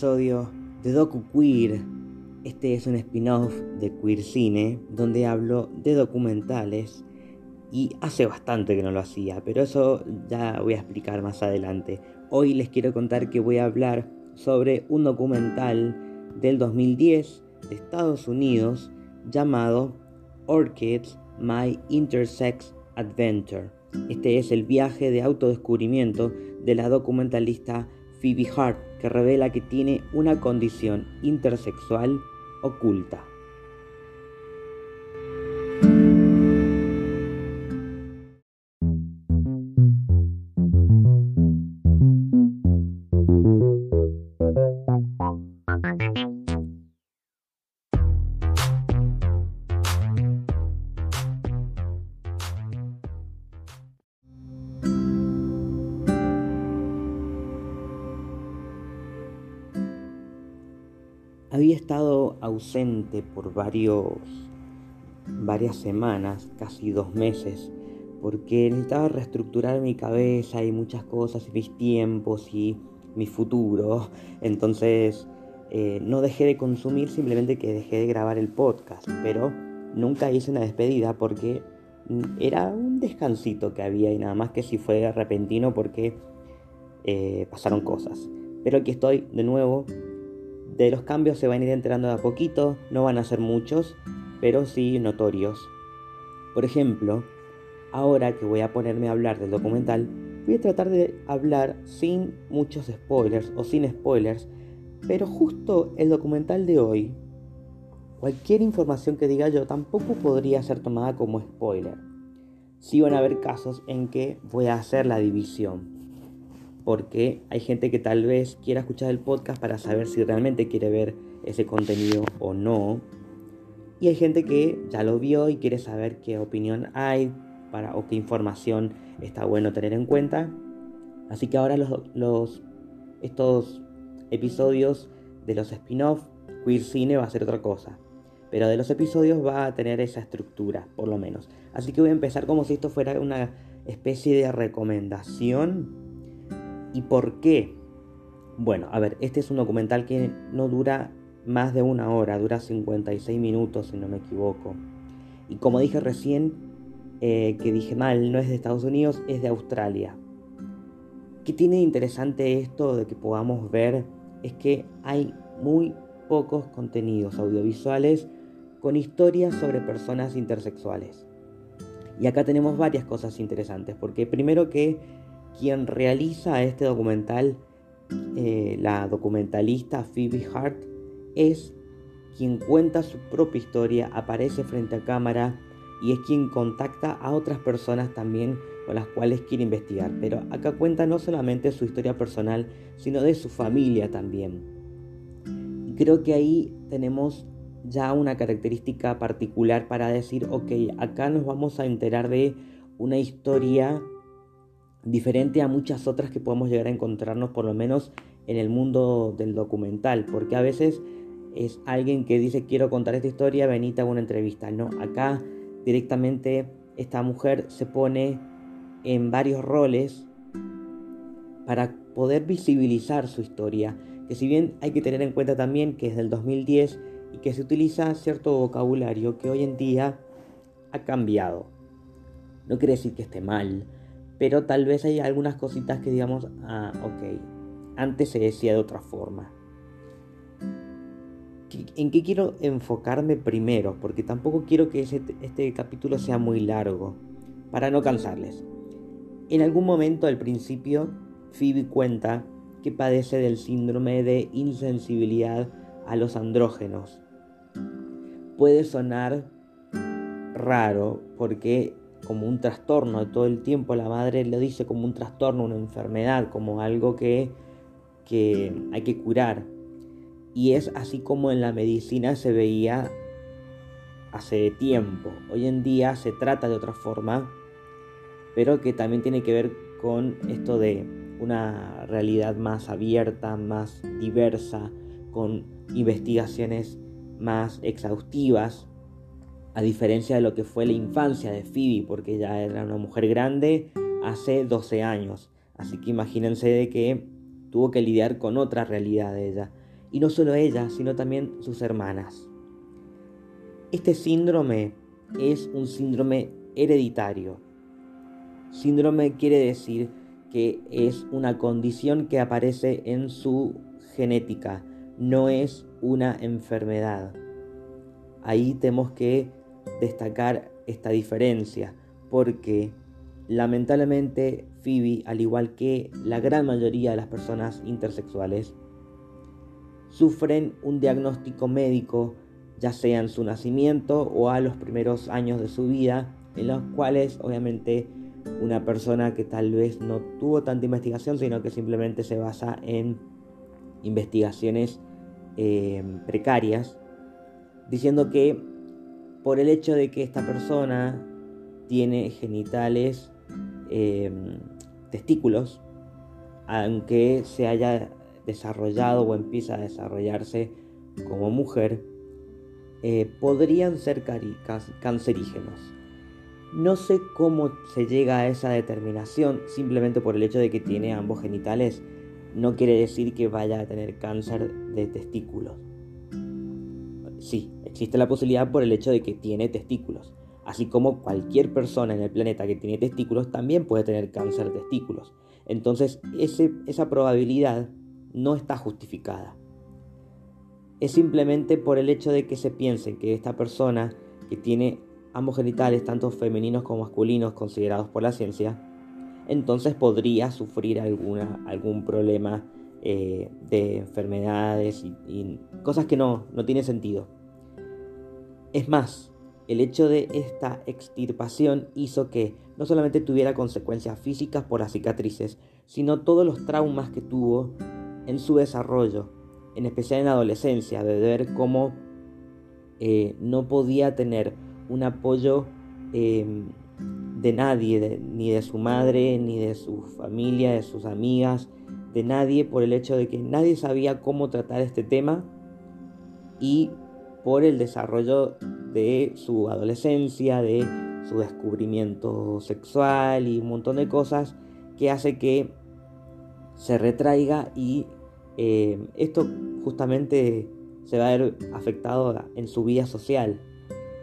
episodio de Docu Queer. Este es un spin-off de Queer Cine donde hablo de documentales y hace bastante que no lo hacía, pero eso ya voy a explicar más adelante. Hoy les quiero contar que voy a hablar sobre un documental del 2010 de Estados Unidos llamado Orchids My Intersex Adventure. Este es el viaje de autodescubrimiento de la documentalista Phoebe Hart, que revela que tiene una condición intersexual oculta. Había estado ausente por varios, varias semanas, casi dos meses, porque necesitaba reestructurar mi cabeza y muchas cosas, y mis tiempos y mi futuro. Entonces eh, no dejé de consumir, simplemente que dejé de grabar el podcast, pero nunca hice una despedida porque era un descansito que había y nada más que si fue repentino porque eh, pasaron cosas. Pero aquí estoy de nuevo de los cambios se van a ir enterando de a poquito, no van a ser muchos, pero sí notorios. Por ejemplo, ahora que voy a ponerme a hablar del documental, voy a tratar de hablar sin muchos spoilers o sin spoilers, pero justo el documental de hoy, cualquier información que diga yo tampoco podría ser tomada como spoiler. Sí van a haber casos en que voy a hacer la división porque hay gente que tal vez quiera escuchar el podcast para saber si realmente quiere ver ese contenido o no. Y hay gente que ya lo vio y quiere saber qué opinión hay para, o qué información está bueno tener en cuenta. Así que ahora los, estos episodios de los spin-off, Queer Cine va a ser otra cosa. Pero de los episodios va a tener esa estructura, por lo menos. Así que voy a empezar como si esto fuera una especie de recomendación ¿Y por qué? Bueno, a ver, este es un documental que no dura más de una hora, dura 56 minutos si no me equivoco. Y como dije recién, eh, que dije mal, no es de Estados Unidos, es de Australia. ¿Qué tiene interesante esto de que podamos ver? Es que hay muy pocos contenidos audiovisuales con historias sobre personas intersexuales. Y acá tenemos varias cosas interesantes, porque primero que quien realiza este documental, eh, la documentalista Phoebe Hart, es quien cuenta su propia historia, aparece frente a cámara y es quien contacta a otras personas también con las cuales quiere investigar. Pero acá cuenta no solamente su historia personal, sino de su familia también. Y creo que ahí tenemos ya una característica particular para decir, ok, acá nos vamos a enterar de una historia diferente a muchas otras que podemos llegar a encontrarnos por lo menos en el mundo del documental, porque a veces es alguien que dice quiero contar esta historia, venite a una entrevista. No, acá directamente esta mujer se pone en varios roles para poder visibilizar su historia, que si bien hay que tener en cuenta también que es del 2010 y que se utiliza cierto vocabulario que hoy en día ha cambiado. No quiere decir que esté mal, pero tal vez hay algunas cositas que digamos, ah, ok, antes se decía de otra forma. ¿En qué quiero enfocarme primero? Porque tampoco quiero que este capítulo sea muy largo, para no cansarles. En algún momento al principio, Phoebe cuenta que padece del síndrome de insensibilidad a los andrógenos. Puede sonar raro porque como un trastorno, todo el tiempo la madre lo dice como un trastorno, una enfermedad, como algo que, que hay que curar. Y es así como en la medicina se veía hace tiempo. Hoy en día se trata de otra forma, pero que también tiene que ver con esto de una realidad más abierta, más diversa, con investigaciones más exhaustivas a diferencia de lo que fue la infancia de Phoebe, porque ella era una mujer grande hace 12 años. Así que imagínense de que tuvo que lidiar con otra realidad de ella. Y no solo ella, sino también sus hermanas. Este síndrome es un síndrome hereditario. Síndrome quiere decir que es una condición que aparece en su genética, no es una enfermedad. Ahí tenemos que destacar esta diferencia, porque lamentablemente Phoebe, al igual que la gran mayoría de las personas intersexuales, sufren un diagnóstico médico, ya sea en su nacimiento o a los primeros años de su vida, en los cuales obviamente una persona que tal vez no tuvo tanta investigación, sino que simplemente se basa en investigaciones eh, precarias, diciendo que por el hecho de que esta persona tiene genitales, em, testículos, aunque se haya desarrollado o empieza a desarrollarse como mujer, eh, podrían ser cancerígenos. No sé cómo se llega a esa determinación, simplemente por el hecho de que tiene ambos genitales, no quiere decir que vaya a tener cáncer de testículos. Sí, existe la posibilidad por el hecho de que tiene testículos, así como cualquier persona en el planeta que tiene testículos también puede tener cáncer de testículos. Entonces esa probabilidad no está justificada. Es simplemente por el hecho de que se piense que esta persona que tiene ambos genitales, tanto femeninos como masculinos, considerados por la ciencia, entonces podría sufrir alguna, algún problema eh, de enfermedades y, cosas que no, no tienen sentido. Es más, el hecho de esta extirpación hizo que no solamente tuviera consecuencias físicas por las cicatrices, sino todos los traumas que tuvo en su desarrollo, en especial en la adolescencia, de ver cómo eh, no podía tener un apoyo em, de nadie, ni de su madre, ni de su familia, de sus amigas, de nadie, por el hecho de que nadie sabía cómo tratar este tema y por el desarrollo de su adolescencia, de su descubrimiento sexual y un montón de cosas que hace que se retraiga y eh, esto justamente se va a ver afectado en su vida social,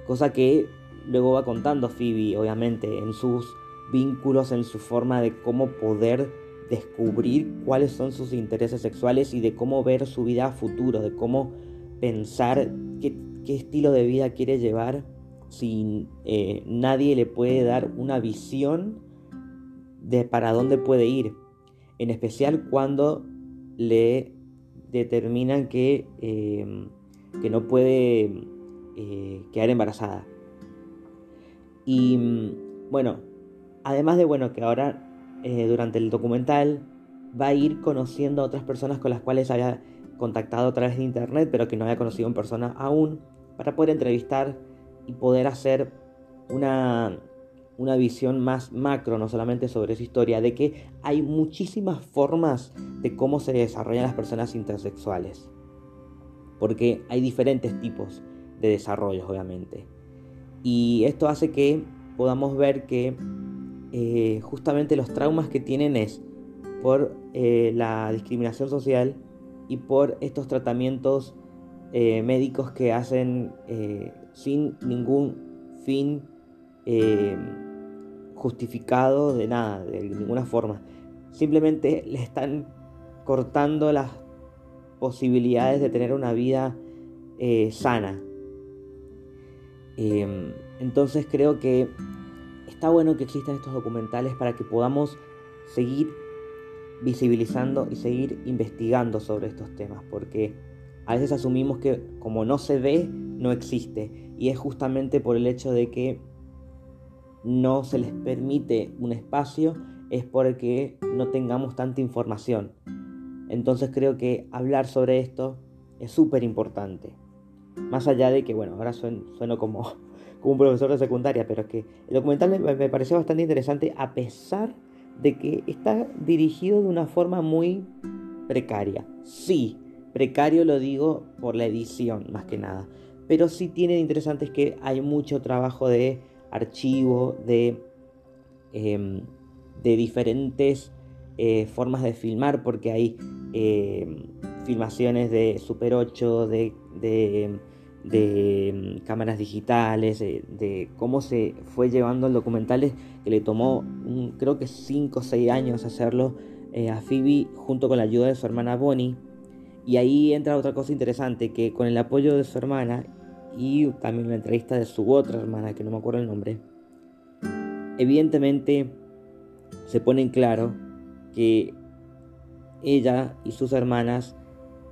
cosa que luego va contando Phoebe, obviamente, en sus vínculos, en su forma de cómo poder descubrir cuáles son sus intereses sexuales y de cómo ver su vida a futuro, de cómo pensar qué, estilo de vida quiere llevar si eh, nadie le puede dar una visión de para dónde puede ir, en especial cuando le determinan que, eh, que no puede eh, quedar embarazada. Y mm, bueno, además de bueno que ahora eh, durante el documental va a ir conociendo a otras personas con las cuales había contactado a través de internet, pero que no había conocido en persona aún, para poder entrevistar y poder hacer una, una visión más macro, no solamente sobre su historia, de que hay muchísimas formas de cómo se desarrollan las personas intersexuales. Porque hay diferentes tipos de desarrollos, obviamente. Y esto hace que podamos ver que eh, justamente los traumas que tienen es por eh, la discriminación social y por estos tratamientos eh, médicos que hacen sin ningún fin justificado de nada, de ninguna forma. Simplemente le están cortando las posibilidades de tener una vida sana. Em, entonces creo que está bueno que existan estos documentales para que podamos seguir visibilizando y seguir investigando sobre estos temas, porque a veces asumimos que como no se ve, no existe, y es justamente por el hecho de que no se les permite un espacio, es porque no tengamos tanta información. Entonces creo que hablar sobre esto es súper importante. Más allá de que, bueno, ahora sueno, como, como un profesor de secundaria, pero es que el documental me, me pareció bastante interesante a pesar de que está dirigido de una forma muy precaria. Sí, precario lo digo por la edición, más que nada. Pero sí tiene interesante es que hay mucho trabajo de archivo, de, em, de diferentes eh, formas de filmar, porque hay eh, filmaciones de Super 8, de, de, mm, cámaras digitales, de, cómo se fue llevando el documental que le tomó creo que 5 o 6 años hacerlo eh, a Phoebe junto con la ayuda de su hermana Bonnie. Y ahí entra otra cosa interesante, que con el apoyo de su hermana y también la entrevista de su otra hermana, que no me acuerdo el nombre, evidentemente se pone en claro que ella y sus hermanas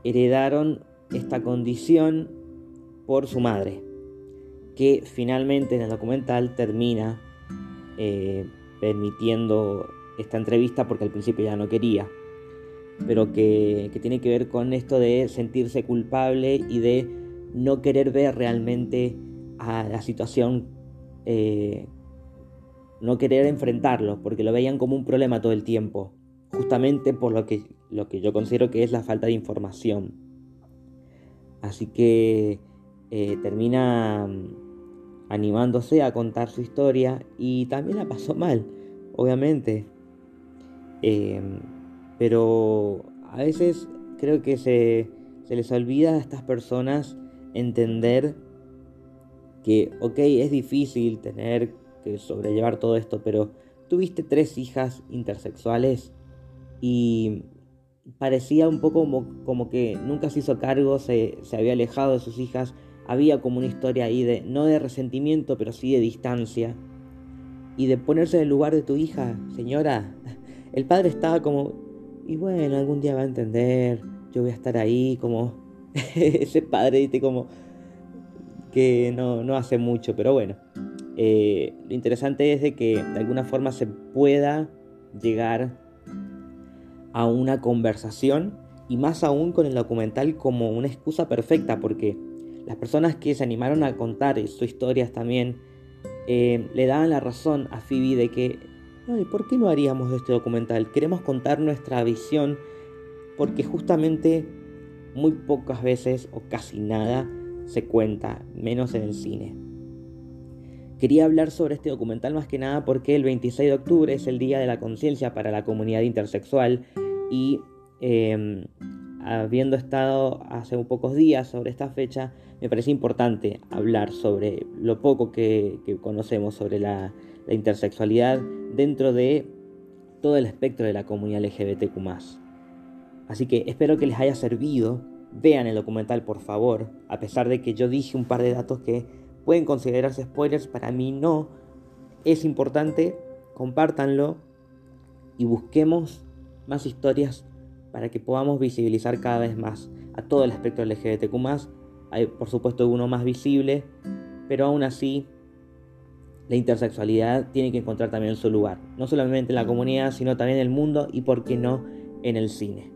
heredaron esta condición por su madre, que finalmente en el documental termina eh, permitiendo esta entrevista porque al principio ya no quería, pero que, tiene que ver con esto de sentirse culpable y de no querer ver realmente a la situación, eh, no querer enfrentarlo, porque lo veían como un problema todo el tiempo, justamente por lo que, lo que yo considero que es la falta de información. Así que eh, termina mm, animándose a contar su historia y también la pasó mal, obviamente. Em, pero a veces creo que se, se les olvida a estas personas entender que, ok, es difícil tener que sobrellevar todo esto, pero tuviste tres hijas intersexuales y parecía un poco como, como que nunca se hizo cargo, se, se, había alejado de sus hijas, había como una historia ahí de, no de resentimiento, pero sí de distancia. Y de ponerse en el lugar de tu hija, señora, el padre estaba como, y bueno, algún día va a entender, yo voy a estar ahí, como ese padre, ¿viste? como que no, no hace mucho, pero bueno. Eh, lo interesante es de que de alguna forma se pueda llegar a una conversación y más aún con el documental como una excusa perfecta porque las personas que se animaron a contar sus historias también eh, le daban la razón a Phoebe de que, ¿por qué no haríamos este documental? Queremos contar nuestra visión porque justamente muy pocas veces o casi nada se cuenta, menos en el cine. Quería hablar sobre este documental más que nada porque el 26 de octubre es el Día de la Conciencia para la Comunidad Intersexual y em, habiendo estado hace pocos días sobre esta fecha, me parece importante hablar sobre lo poco que, conocemos sobre la, la, intersexualidad dentro de todo el espectro de la comunidad LGBTQ. Así que espero que les haya servido. Vean el documental, por favor. A pesar de que yo dije un par de datos que pueden considerarse spoilers, para mí no. Es importante, compártanlo y busquemos más historias para que podamos visibilizar cada vez más a todo el espectro LGBTQ. Hay por supuesto uno más visible, pero aún así la intersexualidad tiene que encontrar también su lugar, no solamente en la comunidad, sino también en el mundo y por qué no en el cine.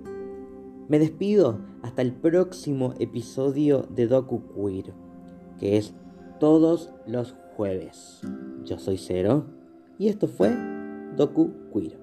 Me despido hasta el próximo episodio de Doku Queer, que es todos los jueves. Yo soy Cero y esto fue Doku Queer.